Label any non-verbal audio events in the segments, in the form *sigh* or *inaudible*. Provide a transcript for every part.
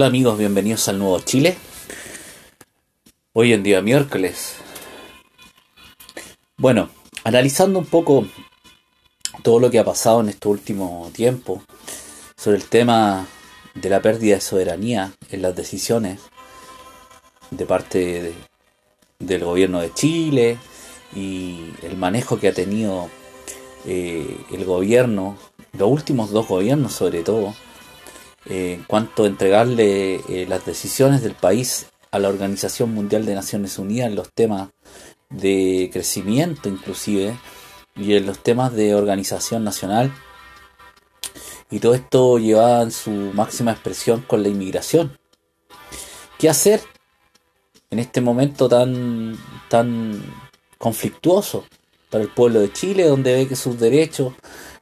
Hola amigos, bienvenidos al Nuevo Chile. Hoy en día miércoles. Bueno, analizando un poco todo lo que ha pasado en este último tiempo sobre el tema de la pérdida de soberanía en las decisiones de parte del gobierno de Chile y el manejo que ha tenido eh, el gobierno, los últimos dos gobiernos sobre todo, eh, en cuanto a entregarle eh, las decisiones del país a la Organización Mundial de Naciones Unidas en los temas de crecimiento inclusive y en los temas de organización nacional. Y todo esto lleva en su máxima expresión con la inmigración. ¿Qué hacer en este momento tan, tan conflictuoso para el pueblo de Chile, donde ve que sus derechos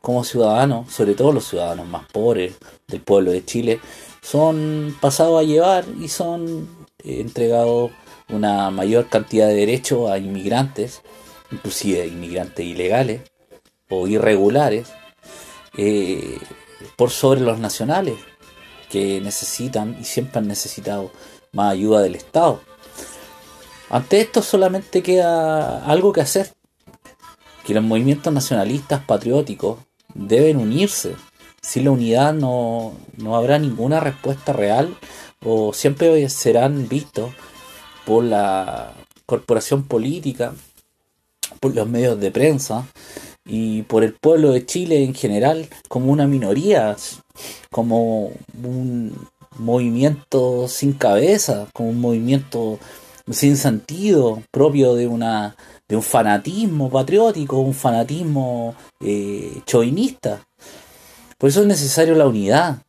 como ciudadanos, sobre todo los ciudadanos más pobres del pueblo de Chile, son pasados a llevar y son eh, entregados una mayor cantidad de derechos a inmigrantes, inclusive inmigrantes ilegales o irregulares, eh, por sobre los nacionales, que necesitan y siempre han necesitado más ayuda del Estado. Ante esto solamente queda algo que hacer, que los movimientos nacionalistas patrióticos deben unirse. Sin la unidad no, no habrá ninguna respuesta real o siempre serán vistos por la corporación política, por los medios de prensa y por el pueblo de Chile en general como una minoría, como un movimiento sin cabeza, como un movimiento sin sentido propio de una de un fanatismo patriótico, un fanatismo eh, chauvinista. Por eso es necesario la unidad.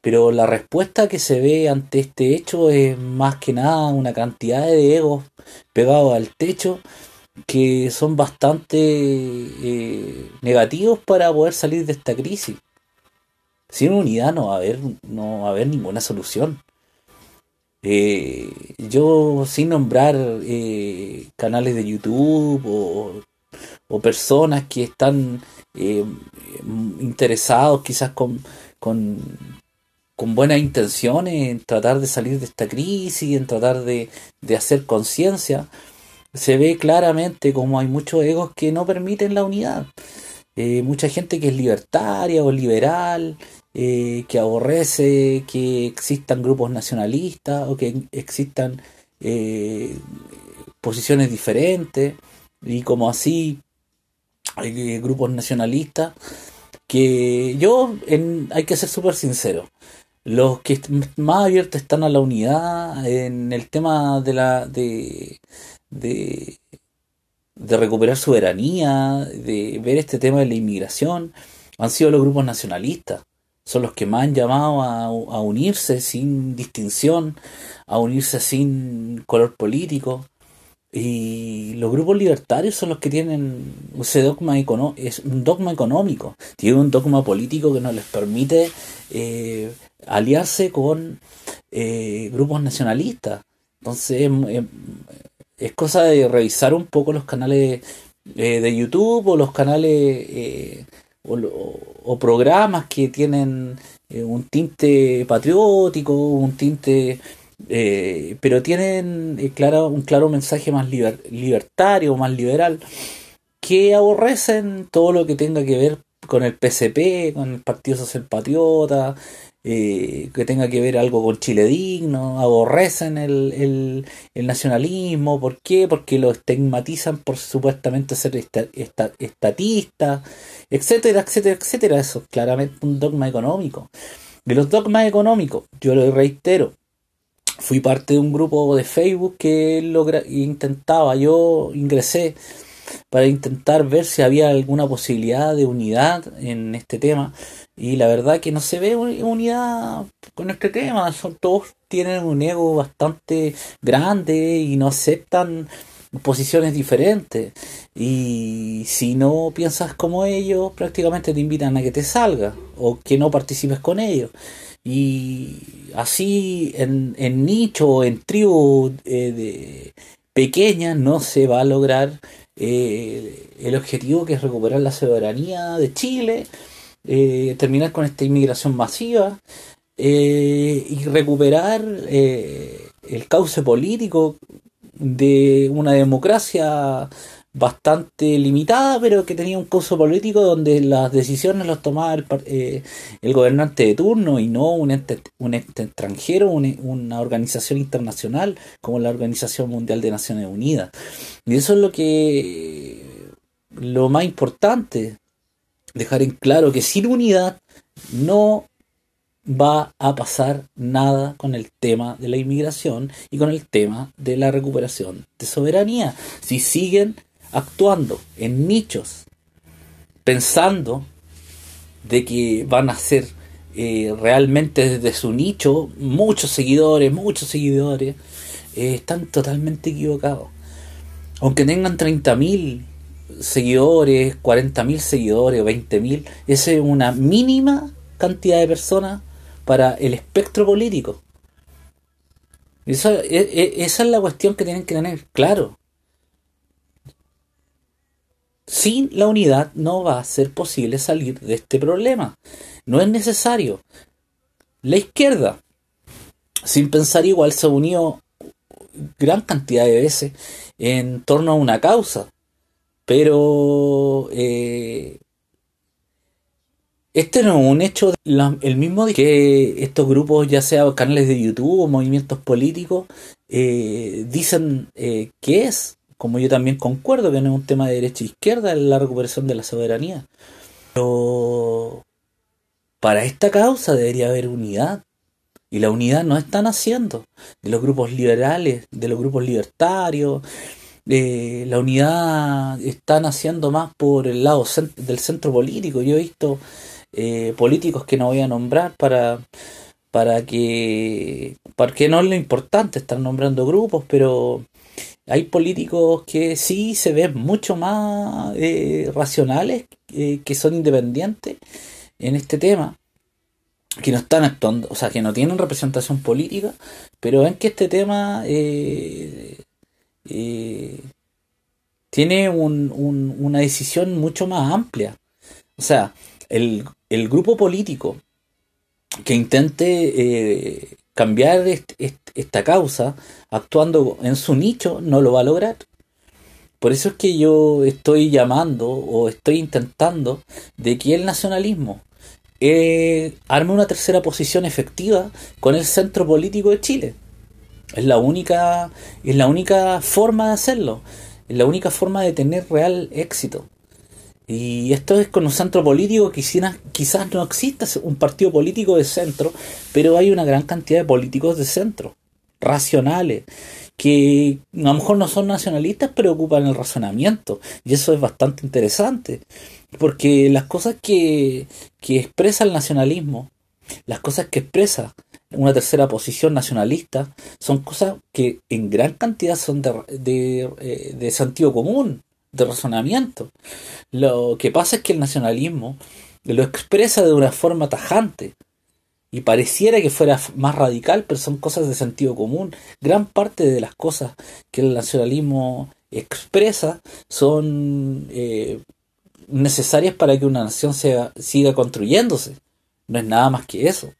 Pero la respuesta que se ve ante este hecho es más que nada una cantidad de egos pegados al techo que son bastante eh, negativos para poder salir de esta crisis. Sin unidad no va a haber, no va a haber ninguna solución. Eh, yo sin nombrar eh, canales de YouTube o, personas que están eh, interesados quizás con, con, con, buenas intenciones en tratar de salir de esta crisis, en tratar de, de hacer conciencia, se ve claramente como hay muchos egos que no permiten la unidad. mucha gente que es libertaria o liberal, eh, que aborrece que existan grupos nacionalistas o que existan eh, posiciones diferentes y como así hay grupos nacionalistas que yo hay que ser súper sincero los que más abiertos están a la unidad en el tema de la de, de recuperar soberanía de ver este tema de la inmigración han sido los grupos nacionalistas son los que más han llamado a, unirse sin distinción, a unirse sin color político. Y los grupos libertarios son los que tienen ese dogma es un dogma económico, tienen un dogma político que no les permite eh, aliarse con eh, grupos nacionalistas. Entonces es cosa de revisar un poco los canales eh, de YouTube o los canales o, programas que tienen eh, un tinte patriótico, un tinte, eh, pero tienen eh, un claro mensaje más libertario, más liberal, que aborrecen todo lo que tenga que ver con el PCP, con el Partido Social Patriota, eh, que tenga que ver algo con Chile digno, aborrecen el, el, nacionalismo, ¿por qué? Porque lo estigmatizan por supuestamente ser estatista, etcétera, etcétera, etcétera. Eso es claramente un dogma económico. De los dogmas económicos, yo lo reitero, fui parte de un grupo de Facebook que logra, intentaba, yo ingresé para intentar ver si había alguna posibilidad de unidad en este tema. Y la verdad que no se ve unidad con este tema, son todos tienen un ego bastante grande y no aceptan posiciones diferentes. Y si no piensas como ellos prácticamente te invitan a que te salgas o que no participes con ellos. Y así en, en nicho o en tribu eh, de pequeñas no se va a lograr eh, el objetivo que es recuperar la soberanía de Chile, eh, terminar con esta inmigración masiva, eh, y recuperar eh, el cauce político de una democracia bastante limitada, pero que tenía un curso político donde las decisiones las tomaba el, eh, el gobernante de turno y no un ente, un extranjero, una organización internacional como la Organización Mundial de Naciones Unidas. Y eso es lo que lo más importante, dejar en claro que sin unidad no va a pasar nada con el tema de la inmigración y con el tema de la recuperación de soberanía. Si siguen actuando en nichos, pensando de que van a ser eh, realmente desde su nicho muchos seguidores, muchos seguidores, eh, están totalmente equivocados. Aunque tengan 30.000 seguidores, 40.000 seguidores, 20.000, esa es una mínima cantidad de personas para el espectro político. Esa, e, e, esa es la cuestión que tienen que tener claro. Sin la unidad no va a ser posible salir de este problema. No es necesario. La izquierda, sin pensar igual, se unió gran cantidad de veces en torno a una causa. Pero eh, este no es un hecho, el mismo que estos grupos, ya sea canales de YouTube o movimientos políticos, eh, dicen eh, que es como yo también concuerdo que no es un tema de derecha e izquierda la recuperación de la soberanía. Pero para esta causa debería haber unidad. Y la unidad no están haciendo. De los grupos liberales, de los grupos libertarios. Eh, la unidad están haciendo más por el lado del centro político. Yo he visto eh, políticos que no voy a nombrar para, para que. Porque no es lo importante estar nombrando grupos, pero hay políticos que sí se ven mucho más eh, racionales, eh, que son independientes en este tema, que no están actuando, o sea, que no tienen representación política, pero ven que este tema tiene una decisión mucho más amplia. O sea, el, el grupo político que intente cambiar esta causa actuando en su nicho no lo va a lograr. Por eso es que yo estoy llamando o estoy intentando de que el nacionalismo eh, arme una tercera posición efectiva con el centro político de Chile. Es la única, es la única forma de hacerlo. Es la única forma de tener real éxito. Y esto es con un centro político que quizás, no exista un partido político de centro, pero hay una gran cantidad de políticos de centro, racionales, que a lo mejor no son nacionalistas, pero ocupan el razonamiento. Y eso es bastante interesante, porque las cosas que, que expresa el nacionalismo, las cosas que expresa una tercera posición nacionalista, son cosas que en gran cantidad son de, de, eh, de sentido común de razonamiento. Lo que pasa es que el nacionalismo lo expresa de una forma tajante y pareciera que fuera más radical, pero son cosas de sentido común. Gran parte de las cosas que el nacionalismo expresa son eh, necesarias para que una nación sea, siga construyéndose. No es nada más que eso.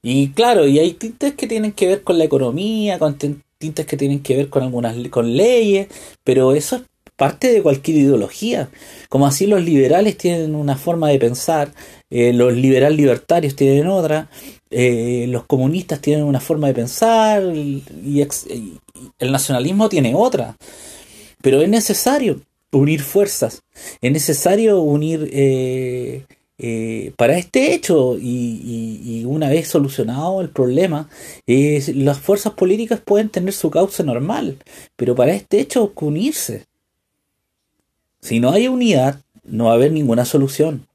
Y claro, y hay tintes que tienen que ver con la economía, con tintes que tienen que ver con algunas con leyes, pero eso es parte de cualquier ideología. Como así los liberales tienen una forma de pensar, eh, los liberal libertarios tienen otra, eh, los comunistas tienen una forma de pensar y, el nacionalismo tiene otra. Pero es necesario unir fuerzas, es necesario unir eh, eh, para este hecho y, una vez solucionado el problema, las fuerzas políticas pueden tener su causa normal, pero para este hecho unirse. Si no hay unidad, no va a haber ninguna solución.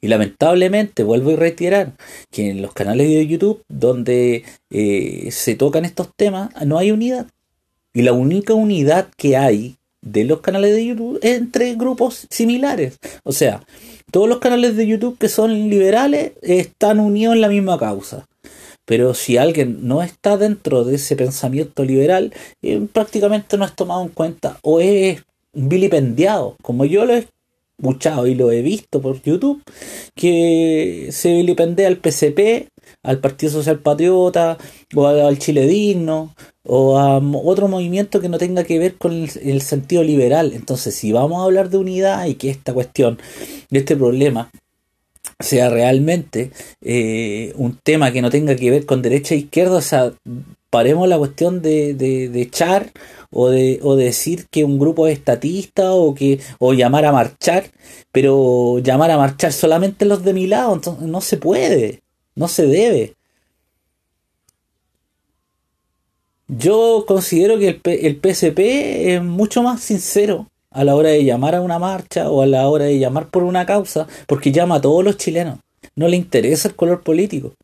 Y lamentablemente, vuelvo a reiterar que en los canales de YouTube donde eh, se tocan estos temas, no hay unidad. Y la única unidad que hay de los canales de YouTube entre grupos similares. O sea, todos los canales de YouTube que son liberales están unidos en la misma causa. Pero si alguien no está dentro de ese pensamiento liberal, eh, prácticamente no es tomado en cuenta o es vilipendiado, como yo lo he escuchado y lo he visto por YouTube, que se vilipendea al PCP, al Partido Social Patriota, o al Chile Digno, o a otro movimiento que no tenga que ver con el, sentido liberal. Entonces, si vamos a hablar de unidad y que esta cuestión, de este problema, sea realmente eh, un tema que no tenga que ver con derecha e izquierda, o sea, paremos la cuestión de, de, echar o de, o decir que un grupo es estatista o que o llamar a marchar, pero llamar a marchar solamente los de mi lado, entonces no se puede, no se debe. Yo considero que el, el PSP es mucho más sincero a la hora de llamar a una marcha o a la hora de llamar por una causa, porque llama a todos los chilenos. No le interesa el color político.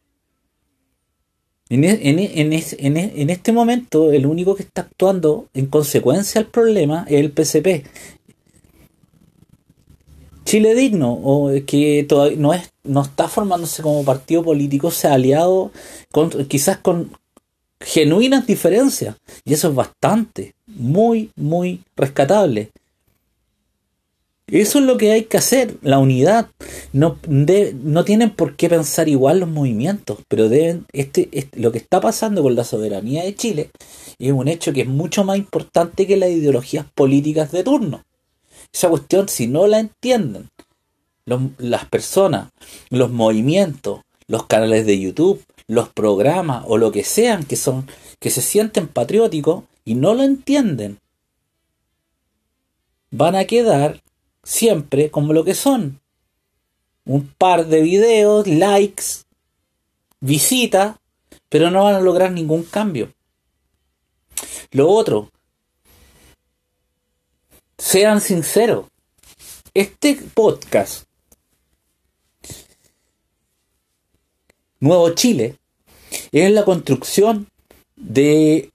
En, en, e, en, este momento, el único que está actuando en consecuencia al problema es el PCP. Chile Digno, o que todavía no, es, no está formándose como partido político, se ha aliado con, quizás con genuinas diferencias. Y eso es bastante, muy, muy rescatable. Eso es lo que hay que hacer, la unidad. No, no tienen por qué pensar igual los movimientos, pero deben, este, este, lo que está pasando con la soberanía de Chile es un hecho que es mucho más importante que las ideologías políticas de turno. Esa cuestión, si no la entienden las personas, los movimientos, los canales de YouTube, los programas o lo que sean que son, que se sienten patrióticos y no lo entienden, van a quedar siempre como lo que son. Un par de videos, likes, visitas, pero no van a lograr ningún cambio. Lo otro, sean sinceros. Este podcast, Nuevo Chile, es la construcción de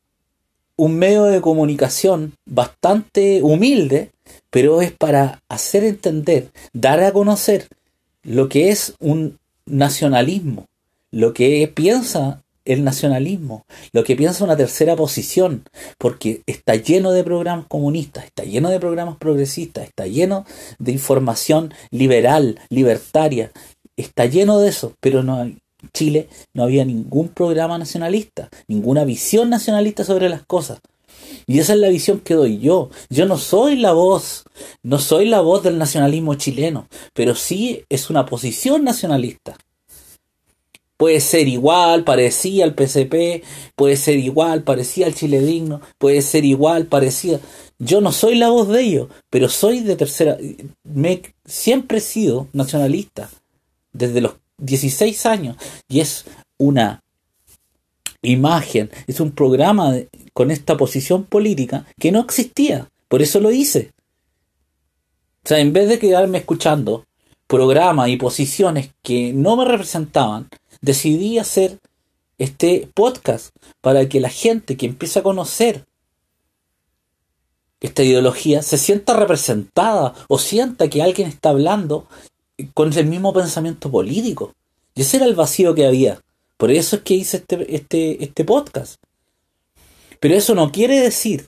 un medio de comunicación bastante humilde pero es para hacer entender, dar a conocer lo que es un nacionalismo, lo que piensa el nacionalismo, lo que piensa una tercera posición, porque está lleno de programas comunistas, está lleno de programas progresistas, está lleno de información liberal, libertaria, está lleno de eso, pero no en Chile no había ningún programa nacionalista, ninguna visión nacionalista sobre las cosas. Y esa es la visión que doy yo. Yo no soy la voz, no soy la voz del nacionalismo chileno, pero sí es una posición nacionalista. Puede ser igual, parecía al PCP, puede ser igual, parecía al Chile Digno, puede ser igual, parecía. Yo no soy la voz de ellos, pero soy de tercera. Me, siempre he sido nacionalista, desde los 16 años, y es una imagen, es un programa con esta posición política que no existía. Por eso lo hice. O sea, en vez de quedarme escuchando programas y posiciones que no me representaban, decidí hacer este podcast para que la gente que empiece a conocer esta ideología se sienta representada o sienta que alguien está hablando con el mismo pensamiento político. Y ese era el vacío que había. Por eso es que hice este, este, este podcast. Pero eso no quiere decir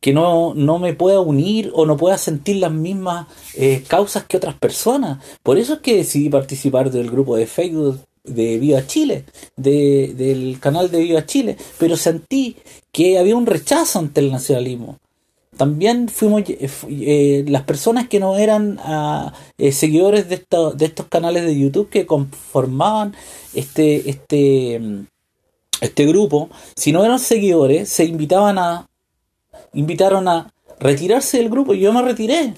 que no, no me pueda unir o no pueda sentir las mismas eh, causas que otras personas. Por eso es que decidí participar del grupo de Facebook de Viva Chile, de, del canal de Viva Chile, pero sentí que había un rechazo ante el nacionalismo. También fuimos eh, eh, las personas que no eran ah, seguidores de, de estos canales de YouTube que conformaban este, este, este grupo, si no eran seguidores, se invitaban a, invitaron a retirarse del grupo y yo me retiré.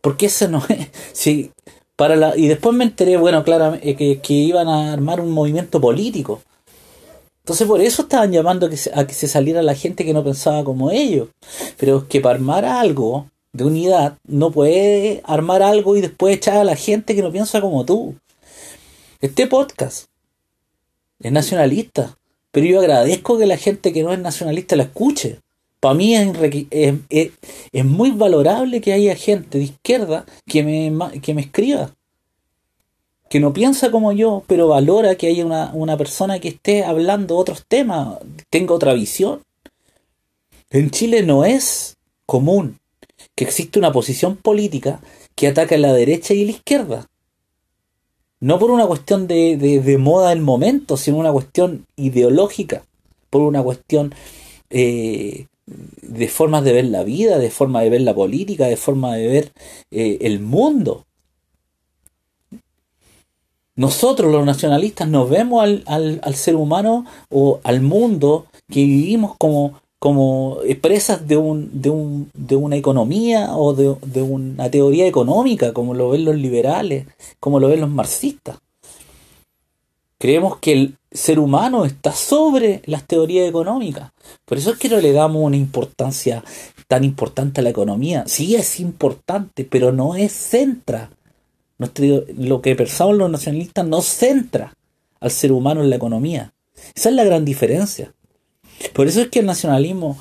Porque ese no es, *laughs* si, para la, y después me enteré, bueno, claro, eh, que, que iban a armar un movimiento político. Entonces por eso estaban llamando a que, se, a que se saliera la gente que no pensaba como ellos. Pero es que para armar algo de unidad no puede armar algo y después echar a la gente que no piensa como tú. Este podcast es nacionalista, pero yo agradezco que la gente que no es nacionalista la escuche. Para mí es, es, muy valorable que haya gente de izquierda que me, que me escriba, que no piensa como yo, pero valora que haya una, una persona que esté hablando otros temas, tenga otra visión. En Chile no es común que existe una posición política que ataca a la derecha y a la izquierda. No por una cuestión de, de, moda del momento, sino una cuestión ideológica, por una cuestión eh, de formas de ver la vida, de forma de ver la política, de forma de ver eh, el mundo. Nosotros los nacionalistas nos vemos al, ser humano o al mundo que vivimos como, como presas de, un, de, un, de una economía o de, de una teoría económica, como lo ven los liberales, como lo ven los marxistas. Creemos que el ser humano está sobre las teorías económicas. Por eso es que no le damos una importancia tan importante a la economía. Sí es importante, pero no es centra. Lo que pensamos los nacionalistas no centra al ser humano en la economía. Esa es la gran diferencia. Por eso es que el nacionalismo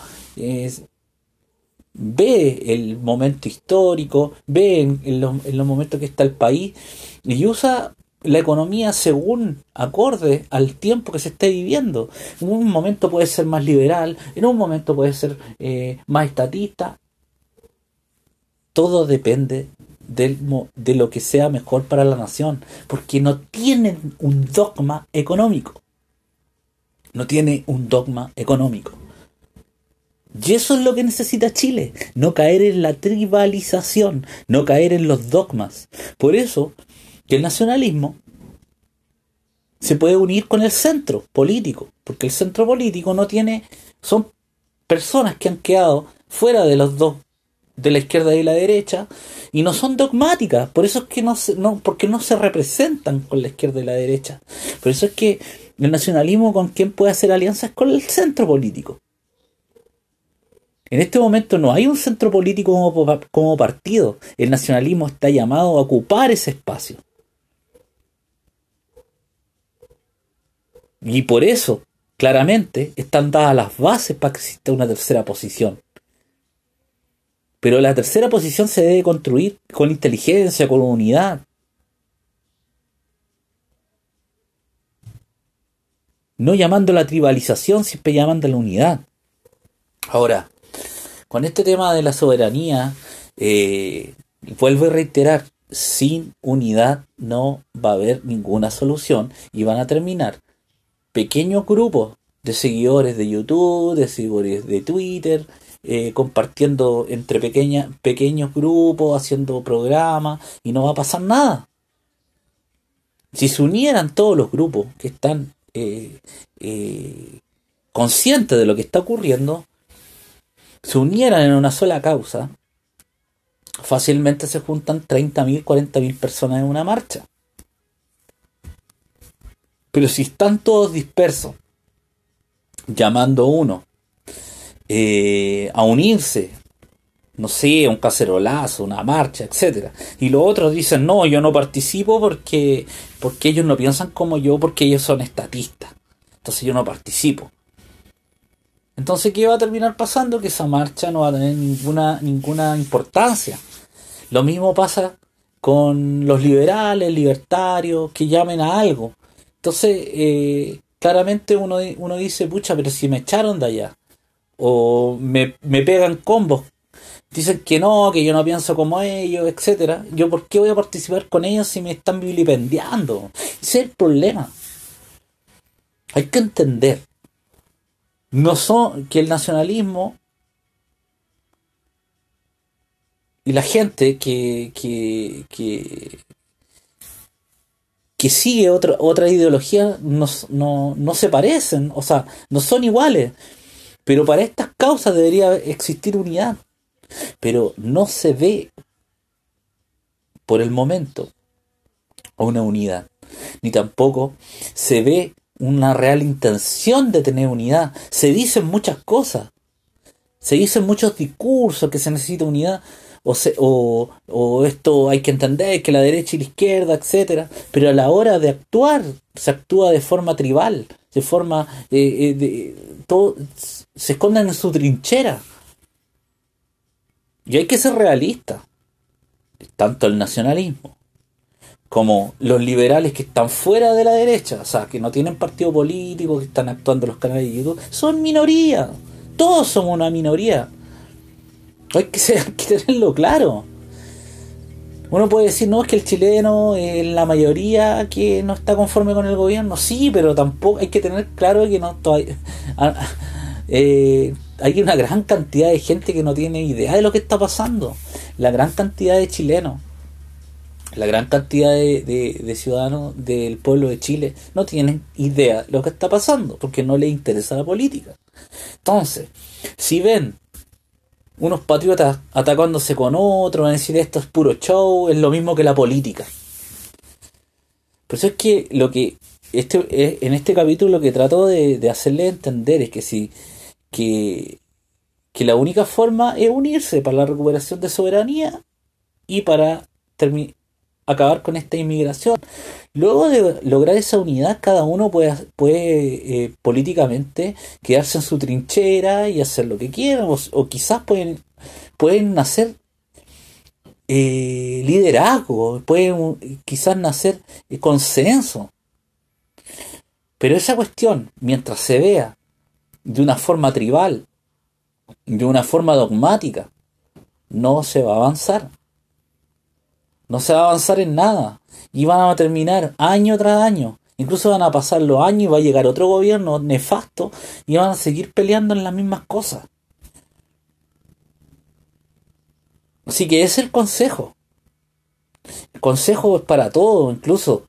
ve el momento histórico, ve en, los, en los momentos que está el país y usa la economía según acorde al tiempo que se esté viviendo. En un momento puede ser más liberal, en un momento puede ser eh, más estatista. Todo depende del, de lo que sea mejor para la nación, porque no tienen un dogma económico. No tiene un dogma económico. Y eso es lo que necesita Chile, no caer en la tribalización, no caer en los dogmas. Por eso que el nacionalismo se puede unir con el centro político, porque el centro político no tiene, son personas que han quedado fuera de los dos, de la izquierda y la derecha, y no son dogmáticas, por eso es que no, se, no porque no se representan con la izquierda y la derecha. Por eso es que el nacionalismo con quien puede hacer alianzas con el centro político. En este momento no hay un centro político como, como partido. El nacionalismo está llamado a ocupar ese espacio. Y por eso, claramente, están dadas las bases para que exista una tercera posición. Pero la tercera posición se debe construir con inteligencia, con unidad. No llamando la tribalización, siempre llamando la unidad. Ahora, con este tema de la soberanía, eh, vuelvo a reiterar, sin unidad no va a haber ninguna solución y van a terminar pequeños grupos de seguidores de YouTube, de seguidores de Twitter, eh, compartiendo entre pequeños grupos, haciendo programas y no va a pasar nada. Si se unieran todos los grupos que están eh, eh, conscientes de lo que está ocurriendo, se unieran en una sola causa, fácilmente se juntan 30.000, 40.000 personas en una marcha. Pero si están todos dispersos, llamando uno eh, a unirse, no sé, un cacerolazo, una marcha, etcétera, y los otros dicen no, yo no participo porque porque ellos no piensan como yo, porque ellos son estatistas, entonces yo no participo. Entonces, ¿qué va a terminar pasando? Que esa marcha no va a tener ninguna, ninguna importancia. Lo mismo pasa con los liberales, libertarios, que llamen a algo. Entonces, eh, claramente uno, uno dice, pucha, pero si me echaron de allá, o me, me pegan combos, dicen que no, que yo no pienso como ellos, etcétera. Yo, ¿por qué voy a participar con ellos si me están vilipendiando? Ese es el problema. Hay que entender. No son que el nacionalismo y la gente que, que, que, que sigue otra, otra ideología no, no, se parecen, o sea, no son iguales. Pero para estas causas debería existir unidad. Pero no se ve por el momento una unidad. Ni tampoco se ve una real intención de tener unidad. Se dicen muchas cosas. Se dicen muchos discursos que se necesita unidad, o, o, esto hay que entender que la derecha y la izquierda, etcétera, pero a la hora de actuar se actúa de forma tribal, de forma eh, eh, de, todo, se esconden en su trinchera. Y hay que ser realista. Tanto el nacionalismo como los liberales que están fuera de la derecha, o sea, que no tienen partido político, que están actuando los canales son minoría. Todos somos una minoría. *laughs* Hay que, tenerlo claro. Uno puede decir, no, es que el chileno es la mayoría que no está conforme con el gobierno. Sí, pero tampoco hay que tener claro que no todavía, *laughs* ah, eh, hay una gran cantidad de gente que no tiene idea de lo que está pasando. La gran cantidad de chilenos, la gran cantidad de, de ciudadanos del pueblo de Chile no tienen idea de lo que está pasando porque no les interesa la política. Entonces, si ven unos patriotas atacándose con otros, van a decir esto es puro show, es lo mismo que la política. Por eso es que lo que este, eh, en este capítulo lo que trato de, hacerle entender es que si que, que la única forma es unirse para la recuperación de soberanía y para acabar con esta inmigración. Luego de lograr esa unidad, cada uno puede, puede eh, políticamente quedarse en su trinchera y hacer lo que quiera, o, quizás pueden, pueden nacer eh, liderazgo, pueden quizás nacer eh, consenso. Pero esa cuestión, mientras se vea de una forma tribal, de una forma dogmática, no se va a avanzar. No se va a avanzar en nada. Y van a terminar año tras año. Incluso van a pasar los años y va a llegar otro gobierno nefasto y van a seguir peleando en las mismas cosas. Así que es el consejo. El consejo es para todo, incluso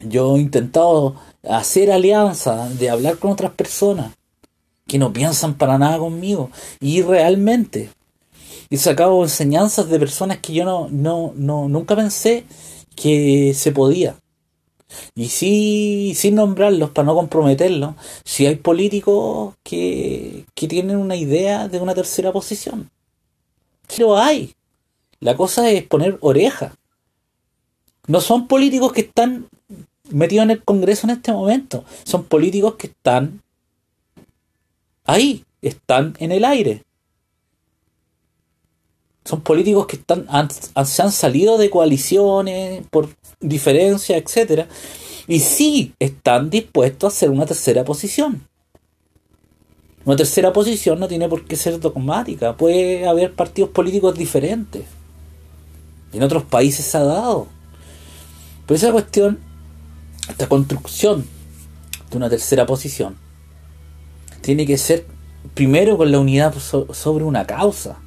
yo he intentado hacer alianzas, de hablar con otras personas que no piensan para nada conmigo. Y realmente y sacado enseñanzas de personas que yo no, no, no, nunca pensé que se podía. Y sí, sin nombrarlos, para no comprometerlos, si hay políticos que, que tienen una idea de una tercera posición. Lo hay. La cosa es poner oreja. No son políticos que están metidos en el Congreso en este momento. Son políticos que están ahí, están en el aire son políticos que están, se han salido de coaliciones por diferencias, etcétera, y sí están dispuestos a hacer una tercera posición. Una tercera posición no tiene por qué ser dogmática, puede haber partidos políticos diferentes. En otros países se ha dado. Pero esa cuestión, esta construcción de una tercera posición, tiene que ser primero con la unidad sobre una causa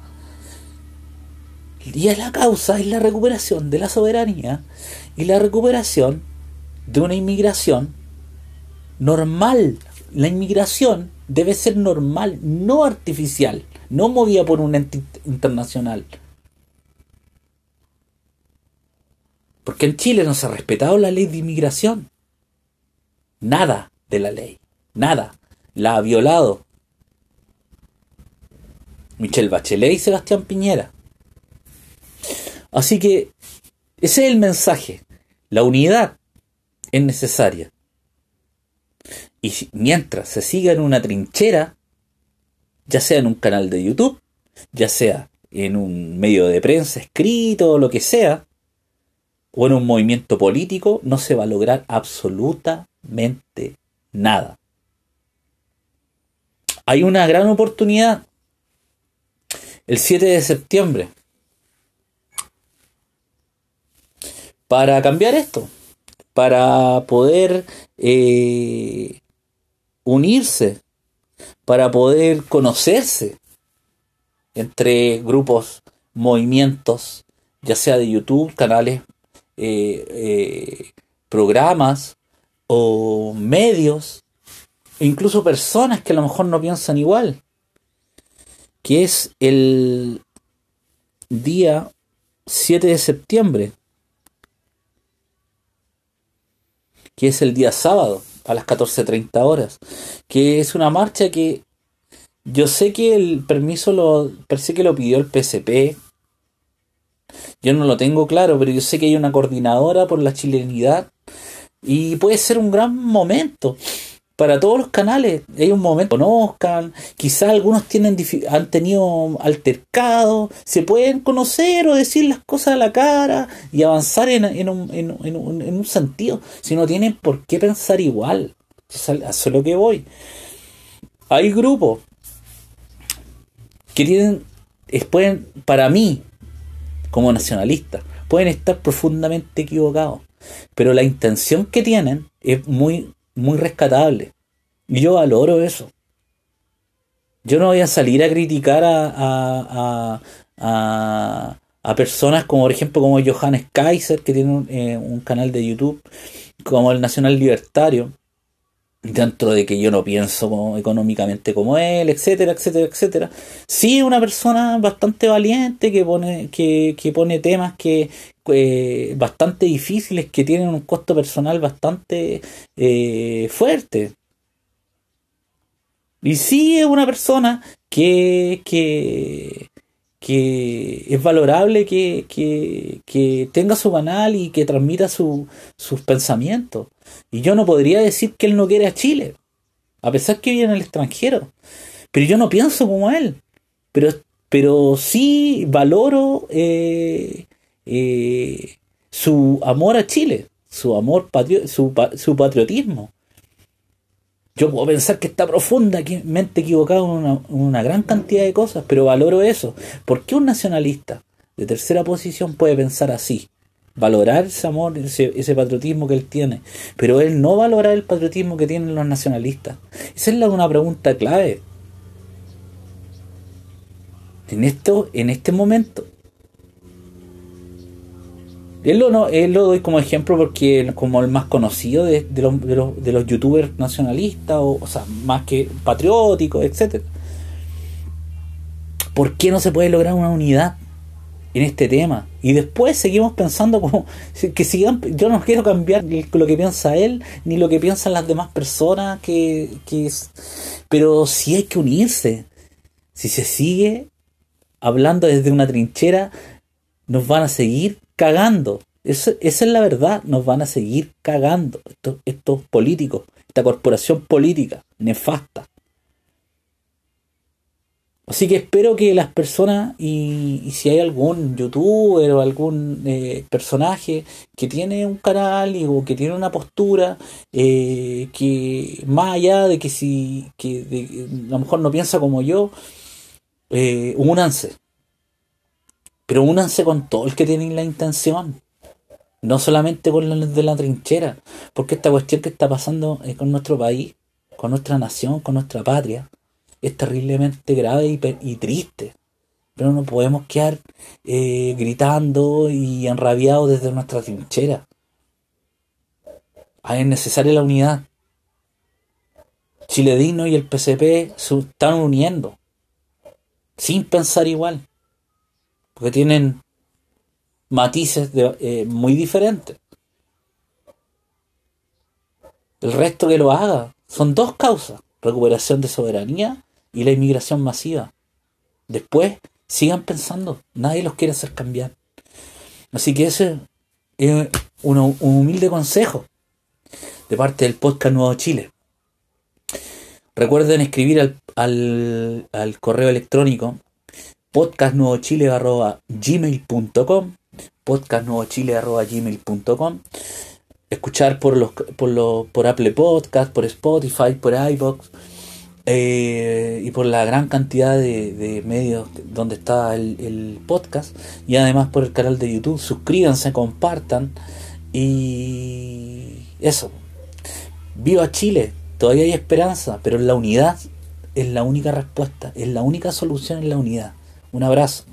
y la causa es la recuperación de la soberanía y la recuperación de una inmigración normal. La inmigración debe ser normal, no artificial, no movida por un ente internacional. Porque en Chile no se ha respetado la ley de inmigración. Nada de la ley. Nada. La ha violado Michelle Bachelet y Sebastián Piñera. Así que ese es el mensaje. La unidad es necesaria. Y mientras se siga en una trinchera, ya sea en un canal de YouTube, ya sea en un medio de prensa escrito o lo que sea, o en un movimiento político, no se va a lograr absolutamente nada. Hay una gran oportunidad. El 7 de septiembre para cambiar esto, para poder eh, unirse, para poder conocerse entre grupos, movimientos, ya sea de YouTube, canales, eh, eh, programas o medios, e incluso personas que a lo mejor no piensan igual, que es el día 7 de septiembre que es el día sábado a las 14.30 horas, que es una marcha que yo sé que el permiso lo parece que lo pidió el PSP. Yo no lo tengo claro, pero yo sé que hay una coordinadora por la chilenidad y puede ser un gran momento para todos los canales. Hay un momento, conozcan, quizás algunos tienen, han tenido altercado, se pueden conocer o decir las cosas a la cara y avanzar en, en, un, en, en un, sentido, si no tienen por qué pensar igual. Eso es lo que voy. Hay grupos que tienen pueden, para mí, como nacionalista, pueden estar profundamente equivocados, pero la intención que tienen es muy, muy rescatable. Y yo valoro eso. Yo no voy a salir a criticar a, a, a, personas como, por ejemplo, como Johannes Kaiser, que tiene un, eh, un canal de YouTube, como el Nacional Libertario, dentro de que yo no pienso económicamente como él, etcétera, etcétera, etcétera. Sí, una persona bastante valiente que pone, que, que pone temas que eh, bastante difíciles, que tienen un costo personal bastante eh, fuerte. Y sí es una persona que, que, que es valorable que, que, tenga su canal y que transmita sus pensamientos. Y yo no podría decir que él no quiere a Chile, a pesar que vive en el extranjero. Pero yo no pienso como él. Pero, pero sí valoro eh, eh, su amor a Chile, su amor patrio, su, su patriotismo. Yo puedo pensar que está profundamente equivocado en una, una, gran cantidad de cosas, pero valoro eso. ¿Por qué un nacionalista de tercera posición puede pensar así? Valorar ese amor, ese, ese patriotismo que él tiene, pero él no valora el patriotismo que tienen los nacionalistas. Esa es una pregunta clave. En, esto, en este momento, él lo, no, él lo doy como ejemplo porque como el más conocido de, los, de, los, de los, youtubers nacionalistas, o, o, sea, más que patrióticos, etc. ¿Por qué no se puede lograr una unidad en este tema? Y después seguimos pensando como *laughs* que sigan, yo no quiero cambiar lo que piensa él, ni lo que piensan las demás personas, que, que pero si hay que unirse. Si se sigue hablando desde una trinchera, nos van a seguir cagando. esa es la verdad, nos van a seguir cagando estos, estos políticos, esta corporación política nefasta. Así que espero que las personas, y, si hay algún youtuber o algún eh, personaje que tiene un canal o que tiene una postura, eh, que más allá de que si que a lo mejor no piensa como yo, eh, únanse, pero únanse con todo el que tienen la intención. No solamente con los de la trinchera. Porque esta cuestión que está pasando con nuestro país, con nuestra nación, con nuestra patria, es terriblemente grave y, triste. Pero no podemos quedar eh, gritando y enrabiados desde nuestra trinchera. Es necesaria la unidad. Chile Digno y el PCP se están uniendo. Sin pensar igual porque tienen matices eh, muy diferentes. El resto que lo haga son dos causas, recuperación de soberanía y la inmigración masiva. Después sigan pensando, nadie los quiere hacer cambiar. Así que ese es un, humilde consejo de parte del podcast Nuevo Chile. Recuerden escribir al, al, al correo electrónico podcastnuevochile.gmail.com podcastnuevochile.gmail.com escuchar por los por los por Apple Podcast, por Spotify, por iBox eh, y por la gran cantidad de, medios donde está el, el, podcast y además por el canal de YouTube. Suscríbanse, compartan y eso. Viva Chile, todavía hay esperanza, pero la unidad es la única respuesta, es la única solución en la unidad. Un abrazo.